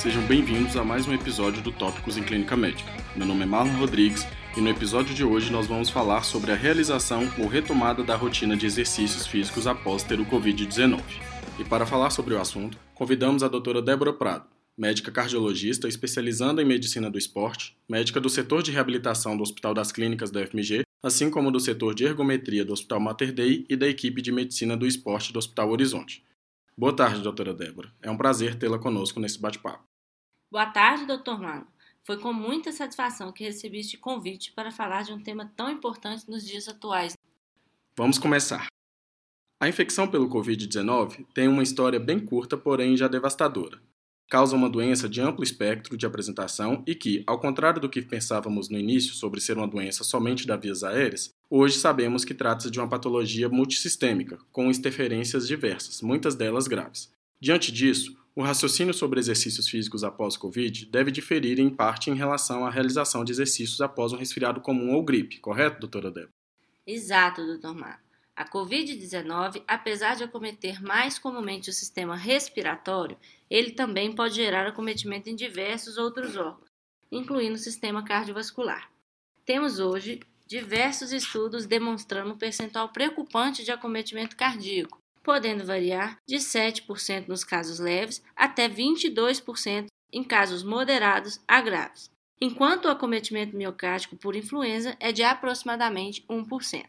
sejam bem-vindos a mais um episódio do Tópicos em Clínica Médica. Meu nome é Marlon Rodrigues e no episódio de hoje nós vamos falar sobre a realização ou retomada da rotina de exercícios físicos após ter o Covid-19. E para falar sobre o assunto, convidamos a doutora Débora Prado, médica cardiologista especializando em medicina do esporte, médica do setor de reabilitação do Hospital das Clínicas da FMG, assim como do setor de ergometria do Hospital Mater Dei e da equipe de medicina do esporte do Hospital Horizonte. Boa tarde, doutora Débora. É um prazer tê-la conosco nesse bate-papo. Boa tarde, doutor Mano. Foi com muita satisfação que recebi este convite para falar de um tema tão importante nos dias atuais. Vamos começar. A infecção pelo Covid-19 tem uma história bem curta, porém já devastadora. Causa uma doença de amplo espectro de apresentação e que, ao contrário do que pensávamos no início sobre ser uma doença somente das vias aéreas, Hoje sabemos que trata-se de uma patologia multissistêmica, com interferências diversas, muitas delas graves. Diante disso, o raciocínio sobre exercícios físicos após Covid deve diferir em parte em relação à realização de exercícios após um resfriado comum ou gripe, correto, doutora Débora? Exato, doutor Mar. A Covid-19, apesar de acometer mais comumente o sistema respiratório, ele também pode gerar acometimento em diversos outros órgãos, incluindo o sistema cardiovascular. Temos hoje diversos estudos demonstrando um percentual preocupante de acometimento cardíaco, podendo variar de 7% nos casos leves até 22% em casos moderados a graves, enquanto o acometimento miocárdico por influenza é de aproximadamente 1%.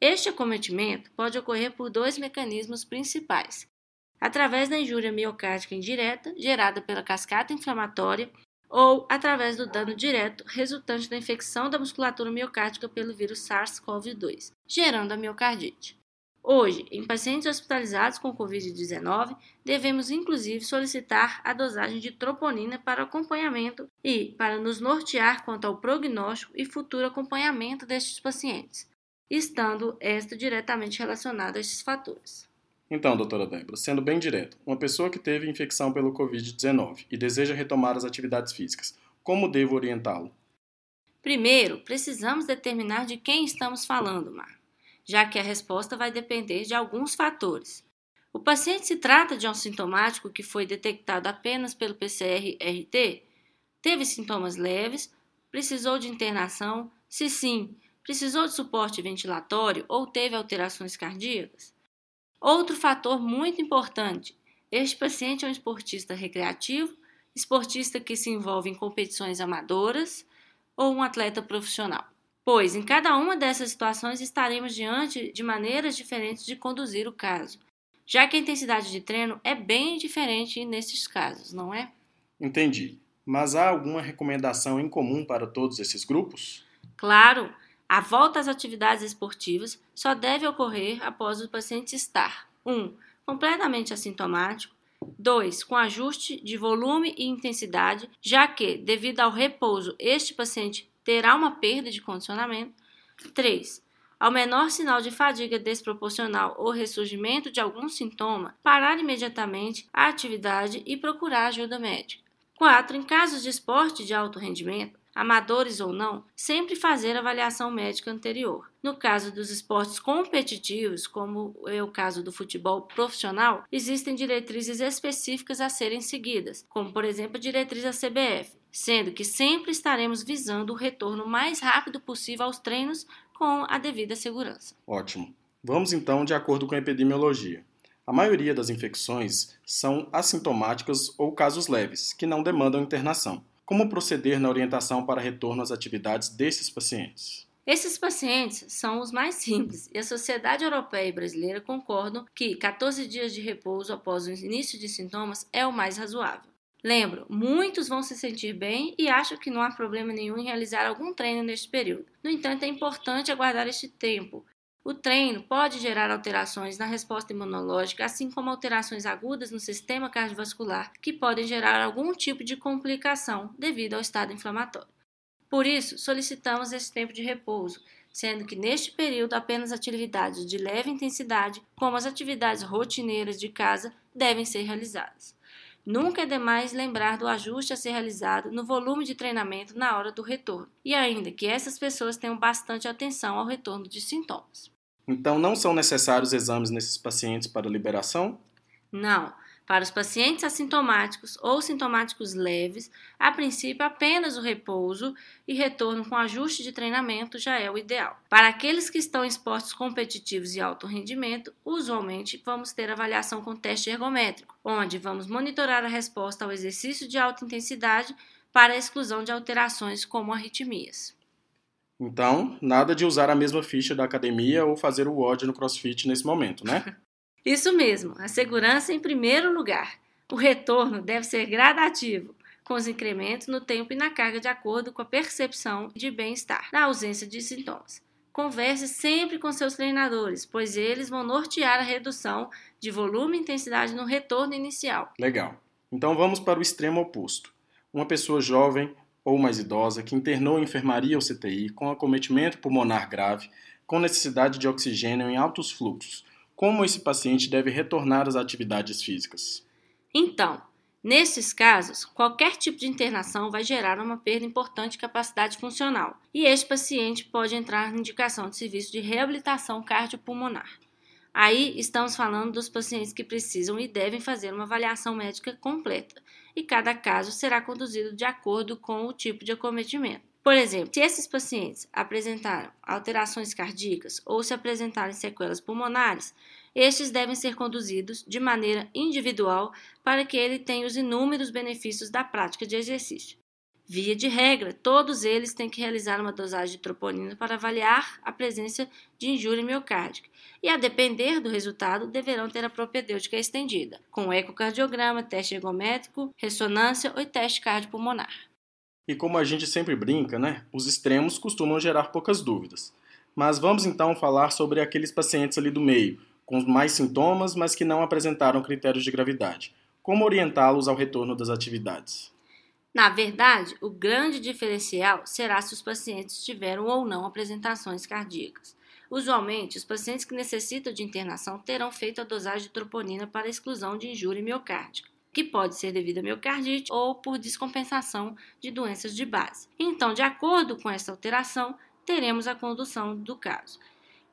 Este acometimento pode ocorrer por dois mecanismos principais: através da injúria miocárdica indireta, gerada pela cascata inflamatória ou através do dano direto resultante da infecção da musculatura miocárdica pelo vírus SARS-CoV-2, gerando a miocardite. Hoje, em pacientes hospitalizados com Covid-19, devemos inclusive solicitar a dosagem de troponina para acompanhamento e para nos nortear quanto ao prognóstico e futuro acompanhamento destes pacientes, estando esta diretamente relacionada a estes fatores. Então, doutora Débora, sendo bem direto, uma pessoa que teve infecção pelo Covid-19 e deseja retomar as atividades físicas, como devo orientá-lo? Primeiro, precisamos determinar de quem estamos falando, Mar, já que a resposta vai depender de alguns fatores. O paciente se trata de um sintomático que foi detectado apenas pelo PCR-RT? Teve sintomas leves? Precisou de internação? Se sim, precisou de suporte ventilatório ou teve alterações cardíacas? Outro fator muito importante: este paciente é um esportista recreativo, esportista que se envolve em competições amadoras ou um atleta profissional. Pois em cada uma dessas situações estaremos diante de maneiras diferentes de conduzir o caso, já que a intensidade de treino é bem diferente nesses casos, não é? Entendi. Mas há alguma recomendação em comum para todos esses grupos? Claro! A volta às atividades esportivas só deve ocorrer após o paciente estar 1. Um, completamente assintomático, 2. Com ajuste de volume e intensidade, já que, devido ao repouso, este paciente terá uma perda de condicionamento. 3. Ao menor sinal de fadiga desproporcional ou ressurgimento de algum sintoma, parar imediatamente a atividade e procurar ajuda médica. 4. Em casos de esporte de alto rendimento, amadores ou não, sempre fazer avaliação médica anterior. No caso dos esportes competitivos, como é o caso do futebol profissional, existem diretrizes específicas a serem seguidas, como por exemplo a diretriz da CBF, sendo que sempre estaremos visando o retorno mais rápido possível aos treinos com a devida segurança. Ótimo. Vamos então de acordo com a epidemiologia. A maioria das infecções são assintomáticas ou casos leves, que não demandam internação. Como proceder na orientação para retorno às atividades desses pacientes? Esses pacientes são os mais simples e a Sociedade Europeia e Brasileira concordam que 14 dias de repouso após o início de sintomas é o mais razoável. Lembro, muitos vão se sentir bem e acham que não há problema nenhum em realizar algum treino neste período. No entanto, é importante aguardar este tempo o treino pode gerar alterações na resposta imunológica, assim como alterações agudas no sistema cardiovascular, que podem gerar algum tipo de complicação devido ao estado inflamatório. Por isso, solicitamos esse tempo de repouso, sendo que neste período apenas atividades de leve intensidade, como as atividades rotineiras de casa, devem ser realizadas. Nunca é demais lembrar do ajuste a ser realizado no volume de treinamento na hora do retorno, e ainda que essas pessoas tenham bastante atenção ao retorno de sintomas. Então, não são necessários exames nesses pacientes para liberação? Não. Para os pacientes assintomáticos ou sintomáticos leves, a princípio apenas o repouso e retorno com ajuste de treinamento já é o ideal. Para aqueles que estão em esportes competitivos e alto rendimento, usualmente vamos ter avaliação com teste ergométrico, onde vamos monitorar a resposta ao exercício de alta intensidade para a exclusão de alterações como arritmias. Então, nada de usar a mesma ficha da academia ou fazer o WOD no CrossFit nesse momento, né? Isso mesmo, a segurança em primeiro lugar. O retorno deve ser gradativo, com os incrementos no tempo e na carga de acordo com a percepção de bem-estar, na ausência de sintomas. Converse sempre com seus treinadores, pois eles vão nortear a redução de volume e intensidade no retorno inicial. Legal. Então vamos para o extremo oposto. Uma pessoa jovem ou mais idosa que internou em enfermaria ou CTI com acometimento pulmonar grave, com necessidade de oxigênio em altos fluxos, como esse paciente deve retornar às atividades físicas? Então, nesses casos, qualquer tipo de internação vai gerar uma perda importante de capacidade funcional, e este paciente pode entrar na indicação de serviço de reabilitação cardiopulmonar. Aí estamos falando dos pacientes que precisam e devem fazer uma avaliação médica completa, e cada caso será conduzido de acordo com o tipo de acometimento. Por exemplo, se esses pacientes apresentaram alterações cardíacas ou se apresentarem sequelas pulmonares, estes devem ser conduzidos de maneira individual para que ele tenha os inúmeros benefícios da prática de exercício. Via de regra, todos eles têm que realizar uma dosagem de troponina para avaliar a presença de injúria miocárdica e, a depender do resultado, deverão ter a propedêutica estendida, com ecocardiograma, teste ergométrico, ressonância ou teste cardiopulmonar. E como a gente sempre brinca, né? Os extremos costumam gerar poucas dúvidas. Mas vamos então falar sobre aqueles pacientes ali do meio, com mais sintomas, mas que não apresentaram critérios de gravidade. Como orientá-los ao retorno das atividades? Na verdade, o grande diferencial será se os pacientes tiveram ou não apresentações cardíacas. Usualmente, os pacientes que necessitam de internação terão feito a dosagem de troponina para exclusão de injúria miocárdica que pode ser devido a miocardite ou por descompensação de doenças de base. Então, de acordo com essa alteração, teremos a condução do caso.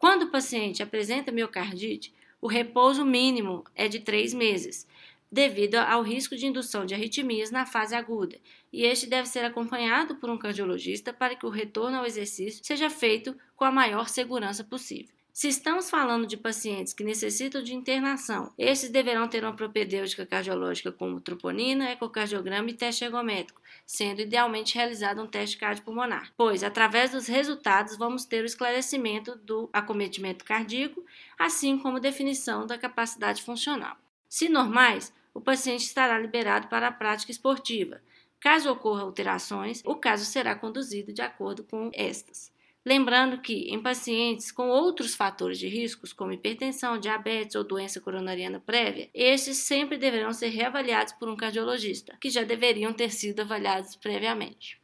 Quando o paciente apresenta miocardite, o repouso mínimo é de três meses, devido ao risco de indução de arritmias na fase aguda, e este deve ser acompanhado por um cardiologista para que o retorno ao exercício seja feito com a maior segurança possível. Se estamos falando de pacientes que necessitam de internação, esses deverão ter uma propedêutica cardiológica como troponina, ecocardiograma e teste ergométrico, sendo idealmente realizado um teste cardiopulmonar, pois através dos resultados vamos ter o esclarecimento do acometimento cardíaco, assim como definição da capacidade funcional. Se normais, o paciente estará liberado para a prática esportiva. Caso ocorra alterações, o caso será conduzido de acordo com estas. Lembrando que, em pacientes com outros fatores de riscos, como hipertensão, diabetes ou doença coronariana prévia, estes sempre deverão ser reavaliados por um cardiologista, que já deveriam ter sido avaliados previamente.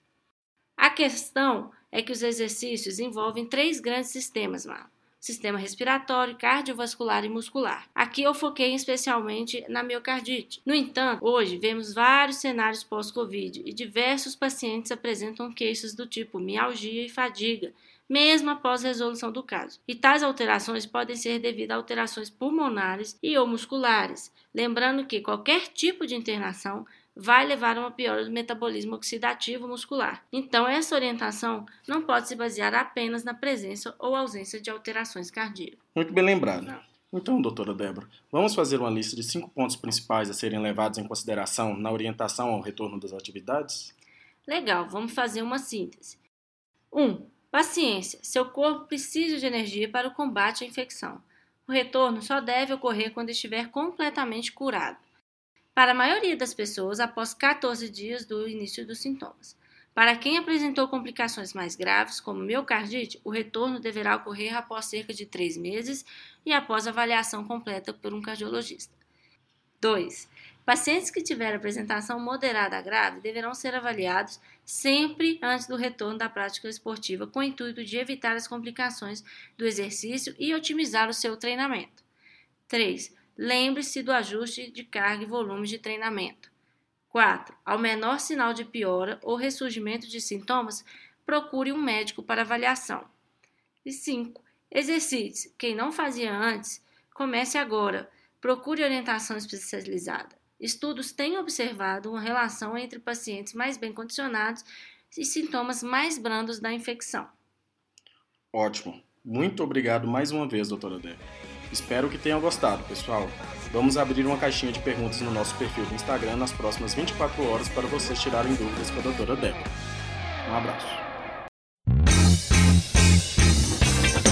A questão é que os exercícios envolvem três grandes sistemas, Marlon sistema respiratório, cardiovascular e muscular. Aqui eu foquei especialmente na miocardite. No entanto, hoje vemos vários cenários pós-Covid e diversos pacientes apresentam queixas do tipo mialgia e fadiga, mesmo após resolução do caso. E tais alterações podem ser devido a alterações pulmonares e ou musculares, lembrando que qualquer tipo de internação vai levar a uma piora do metabolismo oxidativo muscular. Então, essa orientação não pode se basear apenas na presença ou ausência de alterações cardíacas. Muito bem lembrado. Então, doutora Débora, vamos fazer uma lista de cinco pontos principais a serem levados em consideração na orientação ao retorno das atividades? Legal, vamos fazer uma síntese. 1. Um, paciência. Seu corpo precisa de energia para o combate à infecção. O retorno só deve ocorrer quando estiver completamente curado para a maioria das pessoas após 14 dias do início dos sintomas. Para quem apresentou complicações mais graves, como miocardite, o retorno deverá ocorrer após cerca de 3 meses e após avaliação completa por um cardiologista. 2. Pacientes que tiverem apresentação moderada a grave deverão ser avaliados sempre antes do retorno da prática esportiva, com o intuito de evitar as complicações do exercício e otimizar o seu treinamento. 3. Lembre-se do ajuste de carga e volume de treinamento. 4. Ao menor sinal de piora ou ressurgimento de sintomas, procure um médico para avaliação. E 5. Exercite. Quem não fazia antes, comece agora. Procure orientação especializada. Estudos têm observado uma relação entre pacientes mais bem condicionados e sintomas mais brandos da infecção. Ótimo. Muito obrigado mais uma vez, doutora Débora. Espero que tenham gostado, pessoal. Vamos abrir uma caixinha de perguntas no nosso perfil do Instagram nas próximas 24 horas para vocês tirarem dúvidas com a doutora Débora. Um abraço.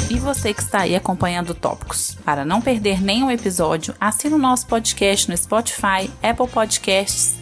E você que está aí acompanhando Tópicos. Para não perder nenhum episódio, assine o nosso podcast no Spotify, Apple Podcasts,